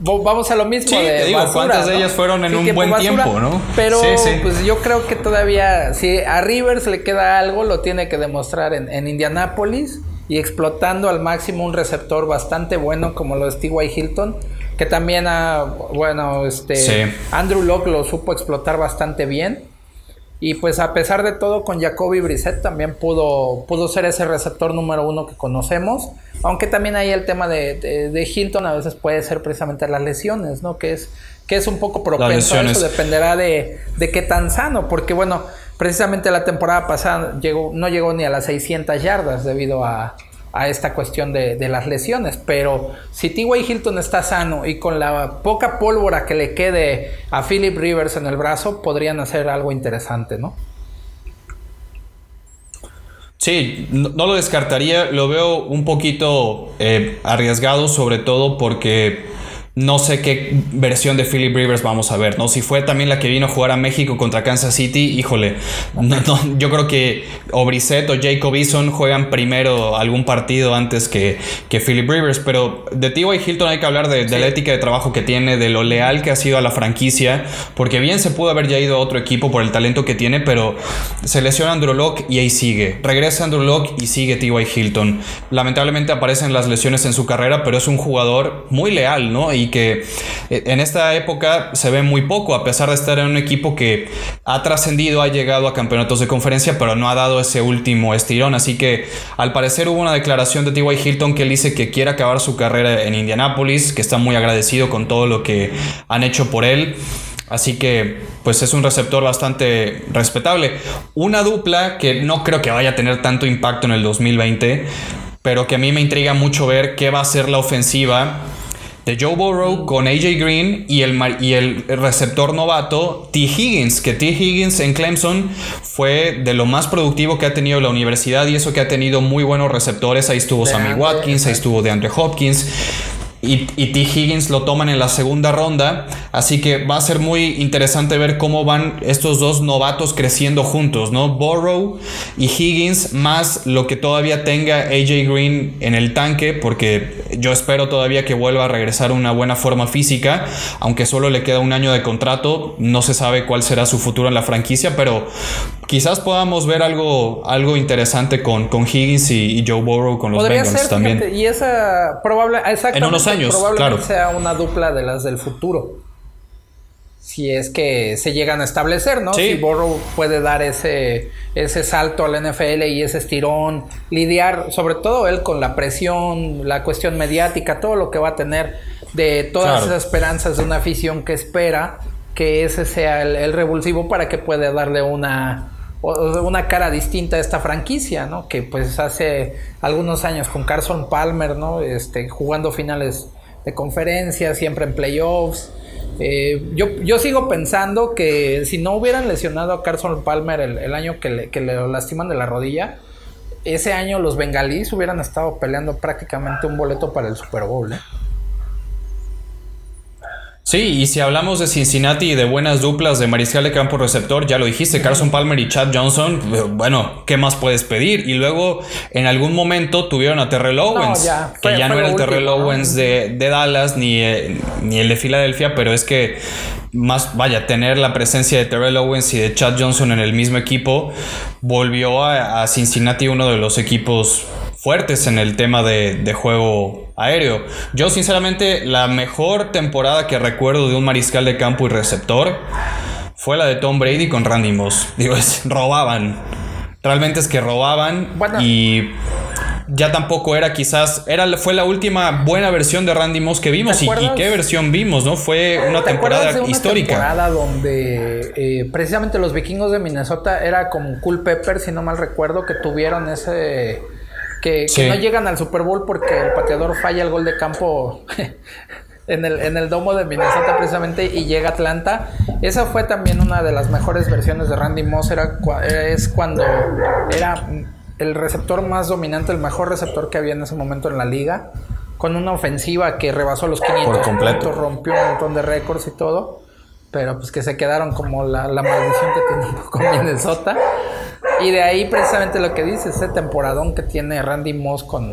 vamos a lo mismo Sí, de te digo, basura, ¿cuántas de ellas fueron en un buen basura, tiempo, no? Pero Sí, sí. pues yo creo que todavía si a Rivers le queda algo, lo tiene que demostrar en, en Indianápolis y explotando al máximo un receptor bastante bueno como lo es T.Y. Hilton, que también bueno, este. Andrew Locke lo supo explotar bastante bien. Y pues a pesar de todo, con Jacoby Brissett también pudo, pudo ser ese receptor número uno que conocemos. Aunque también ahí el tema de, de- de Hilton a veces puede ser precisamente las lesiones, ¿no? Que es, que es un poco propenso a eso, dependerá de, de qué tan sano. Porque bueno, precisamente la temporada pasada llegó, no llegó ni a las 600 yardas debido a, a esta cuestión de, de las lesiones. Pero si T.Y. Hilton está sano y con la poca pólvora que le quede a Philip Rivers en el brazo, podrían hacer algo interesante, ¿no? Sí, no, lo descartaría. Lo veo un poquito eh, arriesgado, sobre todo porque no sé qué versión de Philip Rivers vamos a ver, ¿no? Si fue también la que vino a jugar a México contra Kansas City, híjole, no, no, yo creo que o Brissett o Jacob Eason juegan primero algún partido antes que, que Philip Rivers, pero de T.Y. Hilton hay que hablar de, de la ética de trabajo que tiene, de lo leal que ha sido a la franquicia, porque bien se pudo haber ya ido a otro equipo por el talento que tiene, pero se lesiona Andrew Locke y ahí sigue. Regresa Andrew Locke y sigue T.Y. Hilton. Lamentablemente aparecen las lesiones en su carrera, pero es un jugador muy leal, ¿no? Y que eh, en esta época se ve muy poco, a pesar de estar en un equipo que ha trascendido, ha llegado a campeonatos de conferencia, pero no ha dado ese último estirón. Así que al parecer hubo una declaración de T.Y. Hilton que dice que quiere acabar su carrera en Indianapolis, que está muy agradecido con todo lo que han hecho por él. Así que, pues es un receptor bastante respetable. Una dupla que no creo que vaya a tener tanto impacto en el 2020, pero que a mí me intriga mucho ver qué va a ser la ofensiva de Joe Burrow con AJ Green y el, y el receptor novato T. Higgins, que T. Higgins en Clemson fue de lo más productivo que ha tenido la universidad y eso que ha tenido muy buenos receptores. Ahí estuvo Sammy Watkins, ahí estuvo DeAndre Hopkins. Y, y T. Higgins lo toman en la segunda ronda. Así que va a ser muy interesante ver cómo van estos dos novatos creciendo juntos, ¿no? Burrow y Higgins, más lo que todavía tenga AJ Green en el tanque, porque yo espero todavía que vuelva a regresar una buena forma física, aunque solo le queda un año de contrato. No se sabe cuál será su futuro en la franquicia, pero quizás podamos ver algo, algo interesante con, con Higgins y, y Joe Burrow con los Podría Bengals ser, también. y esa probable, exactamente, En unos años, probablemente claro. sea una dupla de las del futuro. Si es que se llegan a establecer, ¿no? Sí. Si Burrow puede dar ese, ese salto al NFL y ese estirón, lidiar, sobre todo él con la presión, la cuestión mediática, todo lo que va a tener de todas Claro. esas esperanzas de una afición que espera que ese sea el, el revulsivo para que pueda darle una, una cara distinta a esta franquicia, ¿no? Que pues hace algunos años con Carson Palmer, ¿no? Este, jugando finales de conferencia, siempre en playoffs. Eh, yo, yo sigo pensando que si no hubieran lesionado a Carson Palmer el, el año que le, que le lastiman de la rodilla, ese año los bengalíes hubieran estado peleando prácticamente un boleto para el Super Bowl, ¿eh? Sí, y si hablamos de Cincinnati y de buenas duplas de mariscal de campo receptor, ya lo dijiste, Carson Palmer y Chad Johnson, eh, bueno, ¿qué más puedes pedir? Y luego en algún momento tuvieron a Terrell Owens, ya, que ya no era el Terrell. Owens de, de Dallas ni, eh, ni el de Filadelfia, pero es que más, vaya, tener la presencia de Terrell Owens y de Chad Johnson en el mismo equipo volvió a, a Cincinnati uno de los equipos fuertes en el tema de, de juego aéreo. Yo sinceramente la mejor temporada que recuerdo de un mariscal de campo y receptor fue la de Tom Brady con Randy Moss. Digo, es, robaban. Realmente es que robaban Bueno. y ya tampoco era quizás, era, fue la última buena versión de Randy Moss que vimos ¿Te y, qué versión vimos, ¿no? Fue una ¿Te acuerdas temporada de una histórica. temporada donde eh, precisamente los vikingos de Minnesota era como Cool Pepper, si no mal recuerdo, que tuvieron ese. Que, no llegan al Super Bowl porque el pateador falla el gol de campo en el, en el domo de Minnesota precisamente y llega a Atlanta. Esa fue también una de las mejores versiones de Randy Moss. Era, es cuando era el receptor más dominante, el mejor receptor que había en ese momento en la liga. Con una ofensiva que rebasó los 500 Por completo. puntos, rompió un montón de récords y todo. Pero pues que se quedaron como la, la maldición que tiene un poco Minnesota. Y de ahí precisamente lo que dice, ese temporadón que tiene Randy Moss con,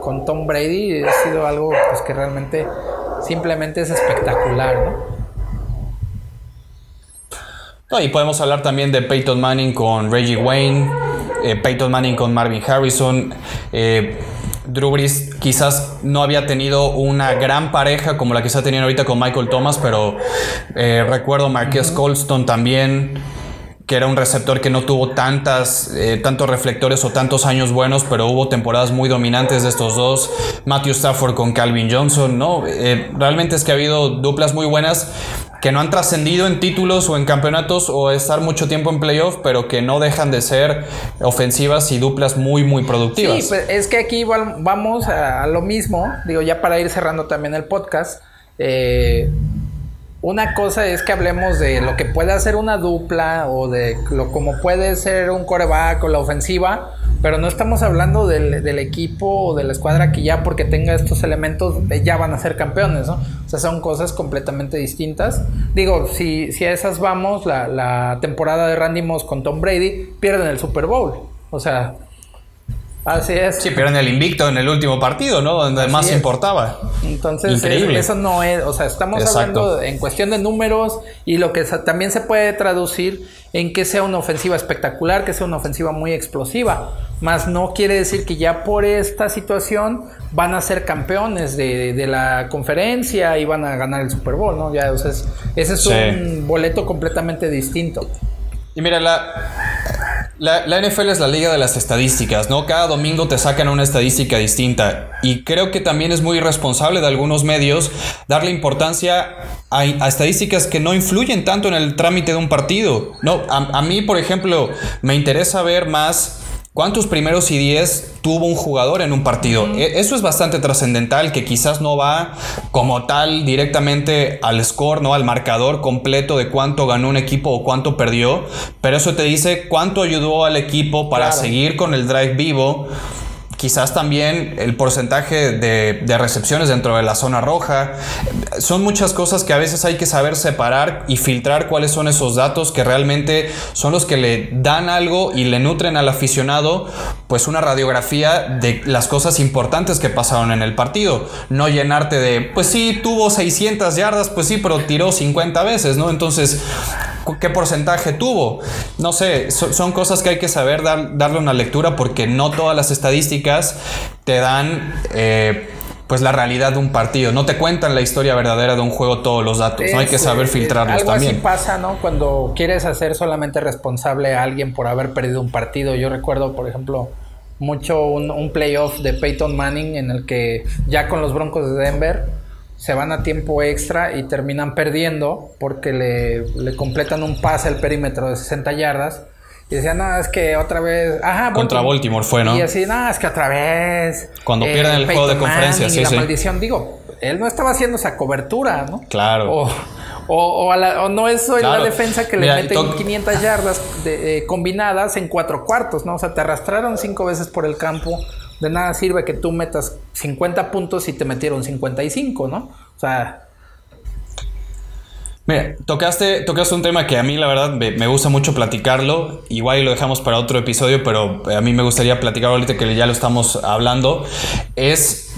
con Tom Brady ha sido algo pues, que realmente simplemente es espectacular, ¿no? No, y podemos hablar también de Peyton Manning con Reggie Wayne, eh, Peyton Manning con Marvin Harrison. Eh, Drew Brees quizás no había tenido una gran pareja como la que está teniendo ahorita con Michael Thomas, pero eh, recuerdo Marquez Colston también, que era un receptor que no tuvo tantas, eh, tantos reflectores o tantos años buenos, pero hubo temporadas muy dominantes de estos dos. Matthew Stafford con Calvin Johnson, ¿no? Eh, realmente es que ha habido duplas muy buenas que no han trascendido en títulos o en campeonatos o estar mucho tiempo en playoff, pero que no dejan de ser ofensivas y duplas muy, muy productivas. Sí, pues es que aquí vamos a, a lo mismo, digo, ya para ir cerrando también el podcast. eh, una cosa es que hablemos de lo que puede hacer una dupla o de lo como puede ser un coreback o la ofensiva, pero no estamos hablando del, equipo o de la escuadra que ya porque tenga estos elementos eh, ya van a ser campeones, ¿no? O sea, son cosas completamente distintas. Digo, si, si a esas vamos, la temporada de Randy Moss con Tom Brady pierden el Super Bowl. O sea, así es. Sí, pero en el invicto en el último partido, ¿no? Donde Así más es. importaba. Entonces, Increíble. eh, eso no es, o sea, estamos Exacto. hablando en cuestión de números y lo que también se puede traducir en que sea una ofensiva espectacular, que sea una ofensiva muy explosiva. Más no quiere decir que ya por esta situación van a ser campeones de, de la conferencia y van a ganar el Super Bowl, ¿no? Ya, o sea, es- ese es Sí. un boleto completamente distinto. Y mira, la, la, NFL es la liga de las estadísticas, ¿no? Cada domingo te sacan una estadística distinta. Y creo que también es muy irresponsable de algunos medios darle importancia a, estadísticas que no influyen tanto en el trámite de un partido. No, a mí, por ejemplo, me interesa ver más ¿Cuántos primeros y diez tuvo un jugador en un partido? E- Eso es bastante trascendental, que quizás no va como tal directamente al score, ¿no? Al marcador completo de cuánto ganó un equipo o cuánto perdió, pero eso te dice cuánto ayudó al equipo para Claro. seguir con el drive vivo. Quizás también el porcentaje de, recepciones dentro de la zona roja. Son muchas cosas que a veces hay que saber separar y filtrar cuáles son esos datos que realmente son los que le dan algo y le nutren al aficionado, pues una radiografía de las cosas importantes que pasaron en el partido. No llenarte de, pues sí, tuvo 600 yardas, pues sí, pero tiró 50 veces, ¿no? Entonces, ¿Qué porcentaje tuvo? No sé, so- son cosas que hay que saber dar- darle una lectura porque no todas las estadísticas te dan eh, pues la realidad de un partido. No te cuentan la historia verdadera de un juego todos los datos. no hay que saber eh, filtrarlos algo también. así pasa, ¿no? Cuando quieres hacer solamente responsable a alguien por haber perdido un partido. Yo recuerdo, por ejemplo, mucho un, un playoff de Peyton Manning en el que ya con los Broncos de Denver se van a tiempo extra y terminan perdiendo porque le, le completan un pase al perímetro de 60 yardas. Y decían, no, es que otra vez. Ajá, Contra Baltimore fue, ¿no? Y así, no, es que otra vez. eh, Cuando pierden el juego de conferencia, sí, la sí. maldición, digo, él no estaba haciendo esa cobertura, ¿no? Claro. O, o, o a la- o no es Claro. la defensa que le meten to- 500 yardas de- eh, combinadas en cuatro cuartos, ¿no? O sea, te arrastraron cinco veces por el campo. De nada sirve que tú metas 50 puntos y te metieron 55, ¿no? O sea, Mira, tocaste, tocaste un tema que a mí la verdad me, gusta mucho platicarlo. Igual lo dejamos para otro episodio, pero a mí me gustaría platicar ahorita que ya lo estamos hablando. Es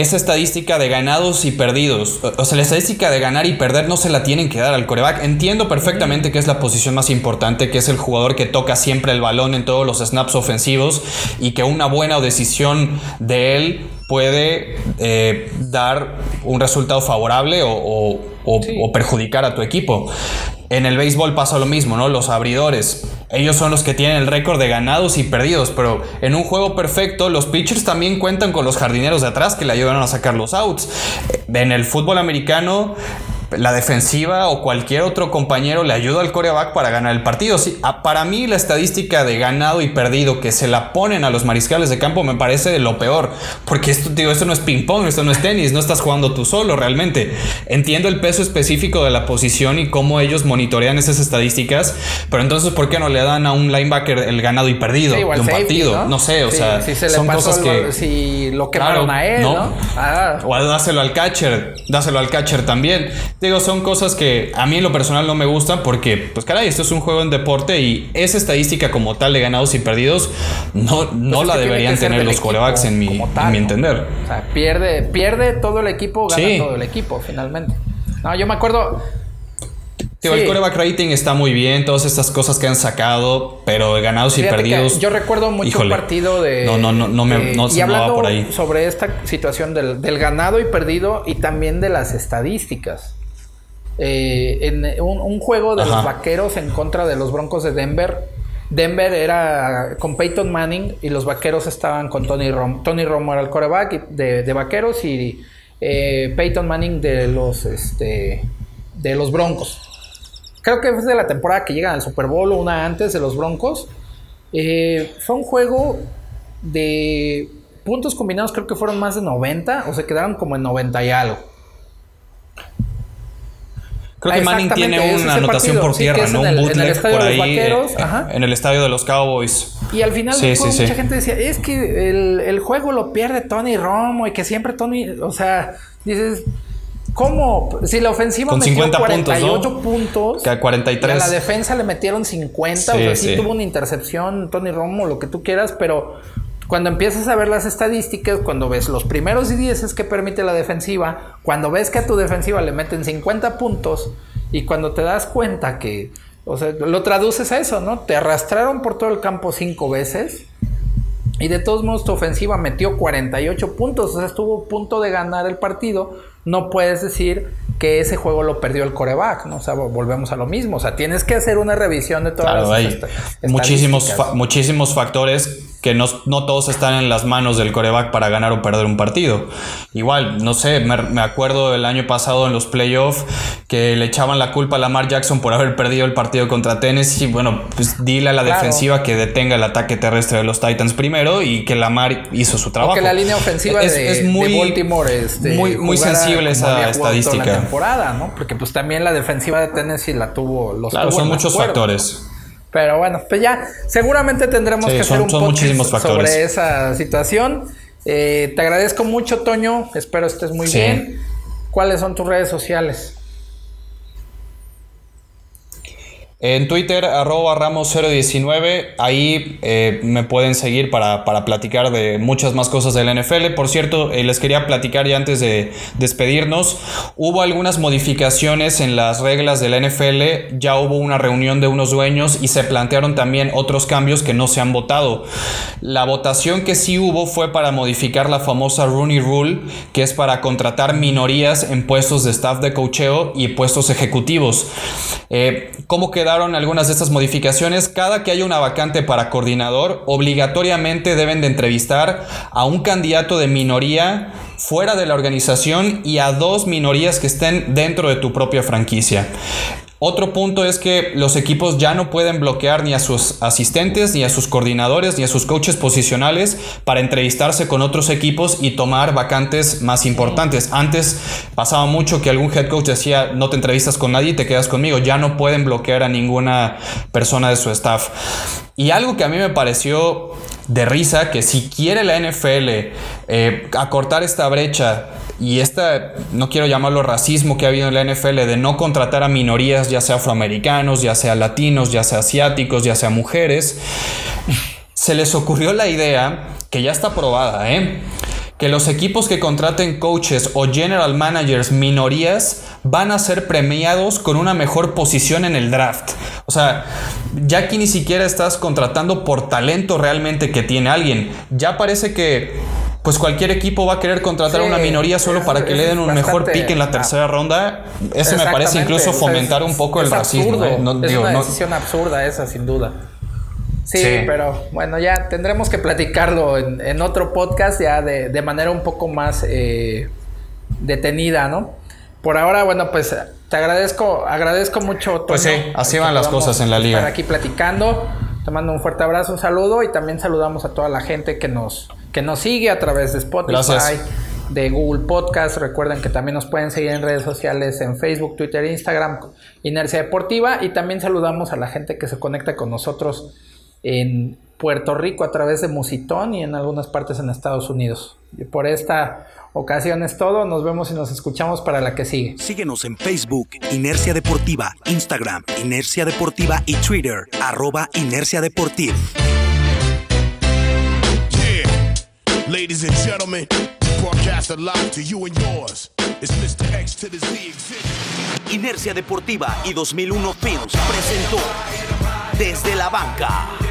esa estadística de ganados y perdidos. O sea, la estadística de ganar y perder no se la tienen que dar al coreback. Entiendo perfectamente que es la posición más importante, que es el jugador que toca siempre el balón en todos los snaps ofensivos y que una buena decisión de él puede eh, dar un resultado favorable o, o- o- o perjudicar a tu equipo. En el béisbol pasa lo mismo, ¿no? Los abridores, ellos son los que tienen el récord de ganados y perdidos, pero en un juego perfecto los pitchers también cuentan con los jardineros de atrás que le ayudan a sacar los outs. En el fútbol americano la defensiva o cualquier otro compañero le ayuda al coreback para ganar el partido. Sí, para mí la estadística de ganado y perdido que se la ponen a los mariscales de campo me parece de lo peor, porque esto, digo, esto no es ping pong, esto no es tenis, no estás jugando tú solo realmente. Entiendo el peso específico de la posición y cómo ellos monitorean esas estadísticas, pero entonces ¿por qué no le dan a un linebacker el ganado y perdido de un partido? ¿no? sé, o sea, son cosas que si lo quemaron a él, ¿no? Ah. O dáselo al catcher, dáselo al catcher también. Digo, son cosas que a mí en lo personal no me gustan porque, pues caray, esto es un juego en deporte y esa estadística como tal de ganados y perdidos no, no pues la deberían tener los corebacks en mi, en mi entender. O sea, pierde, pierde todo el equipo, gana todo el equipo finalmente. No, yo me acuerdo, el coreback rating está muy bien, todas estas cosas que han sacado, pero ganados y perdidos. Yo recuerdo mucho un partido de. No, no, no, no me no, y hablando por ahí. Sobre esta situación del, del, ganado y perdido y también de las estadísticas. Eh, en un, juego de los vaqueros en contra de los Broncos de Denver. Denver era con Peyton Manning y los vaqueros estaban con Tony Romo. Tony Romo era el coreback de, de vaqueros y eh, Peyton Manning de los, este, de los Broncos. Creo que fue de la temporada que llegan al Super Bowl, una antes de los Broncos. Eh, fue un juego de puntos combinados, creo que fueron más de 90, o se quedaron como en 90 y algo. Creo que Manning tiene una anotación por tierra, ¿no? un bootleg por ahí eh, en el estadio de los Cowboys. Y al final mucha gente decía, es que el, juego lo pierde Tony Romo y que siempre Tony, o sea, dices, ¿cómo? Si la ofensiva Con metió 48 puntos, que a 43. a la defensa le metieron 50, o sea, sí tuvo una intercepción Tony Romo, lo que tú quieras, pero cuando empiezas a ver las estadísticas, cuando ves los primeros y 10 que permite la defensiva, cuando ves que a tu defensiva le meten 50 puntos y cuando te das cuenta que, o sea, lo traduces a eso, ¿no? Te arrastraron por todo el campo cinco veces y de todos modos tu ofensiva metió 48 puntos, o sea, estuvo a punto de ganar el partido. No puedes decir que ese juego lo perdió el coreback, ¿no? O sea, volvemos a lo mismo. O sea, tienes que hacer una revisión de todas las hay muchísimos, muchísimos factores que no, todos están en las manos del coreback para ganar o perder un partido. Igual, no sé, me, acuerdo el año pasado en los playoffs que le echaban la culpa a Lamar Jackson por haber perdido el partido contra Tennessee. Bueno, pues dile a la defensiva que detenga el ataque terrestre de los Titans primero y que Lamar hizo su trabajo. Porque la línea ofensiva de, muy, Baltimore este, muy, muy sensible esa estadística. La temporada, ¿no? Porque pues también la defensiva de Tennessee la tuvo los Claro, son muchos factores. Pero bueno, pues ya seguramente tendremos que hacer un podcast sobre esa situación. Eh, te agradezco mucho, Toño. Espero estés muy bien. ¿Cuáles son tus redes sociales? En Twitter, arroba ramos019, ahí eh, me pueden seguir para, platicar de muchas más cosas del NFL. Por cierto, eh, les quería platicar ya antes de despedirnos, hubo algunas modificaciones en las reglas del NFL, ya hubo una reunión de unos dueños y se plantearon también otros cambios que no se han votado. La votación que sí hubo fue para modificar la famosa Rooney Rule, que es para contratar minorías en puestos de staff de cocheo y puestos ejecutivos. Eh, ¿Cómo queda? Algunas de estas modificaciones. Cada que haya una vacante para coordinador, obligatoriamente deben de entrevistar a un candidato de minoría fuera de la organización y a dos minorías que estén dentro de tu propia franquicia. Otro punto es que los equipos ya no pueden bloquear ni a sus asistentes, ni a sus coordinadores, ni a sus coaches posicionales para entrevistarse con otros equipos y tomar vacantes más importantes. Antes pasaba mucho que algún head coach decía, no te entrevistas con nadie y te quedas conmigo. Ya no pueden bloquear a ninguna persona de su staff. Y algo que a mí me pareció de risa, que si quiere la NFL eh, acortar esta brecha y esta, no quiero llamarlo racismo que ha habido en la NFL, de no contratar a minorías, ya sea afroamericanos, ya sea latinos, ya sea asiáticos, ya sea mujeres, se les ocurrió la idea, que ya está aprobada, ¿eh? que los equipos que contraten coaches o general managers minorías van a ser premiados con una mejor posición en el draft. O sea, ya aquí ni siquiera estás contratando por talento realmente que tiene alguien. Ya parece que pues cualquier equipo va a querer contratar a una minoría solo para que le den un mejor pick en la tercera ronda. Eso me parece incluso fomentar un poco el racismo. ¿eh? es una decisión absurda esa, sin duda. Sí, pero bueno, ya tendremos que platicarlo en, otro podcast ya de, manera un poco más eh, detenida, ¿no? por ahora, bueno, pues te agradezco, agradezco mucho. pues sí, así van las cosas en la liga. Estar aquí platicando. Te mando un fuerte abrazo, un saludo y también saludamos a toda la gente que nos, que nos sigue a través de Spotify, de Google Podcast. Recuerden que también nos pueden seguir en redes sociales en Facebook, Twitter, Instagram, Inercia Deportiva. Y también saludamos a la gente que se conecta con nosotros en Puerto Rico a través de Musitón y en algunas partes en Estados Unidos. Y por esta ocasión es todo. Nos vemos y nos escuchamos para la que sigue. Síguenos en Facebook, Inercia Deportiva, Instagram, Inercia Deportiva y Twitter, arroba Inercia Deportiva. Ladies and gentlemen, broadcast live to you and yours. It's Mr. X to the Z exhibit. Inercia Deportiva y 2001 Films presentó Desde la Banca.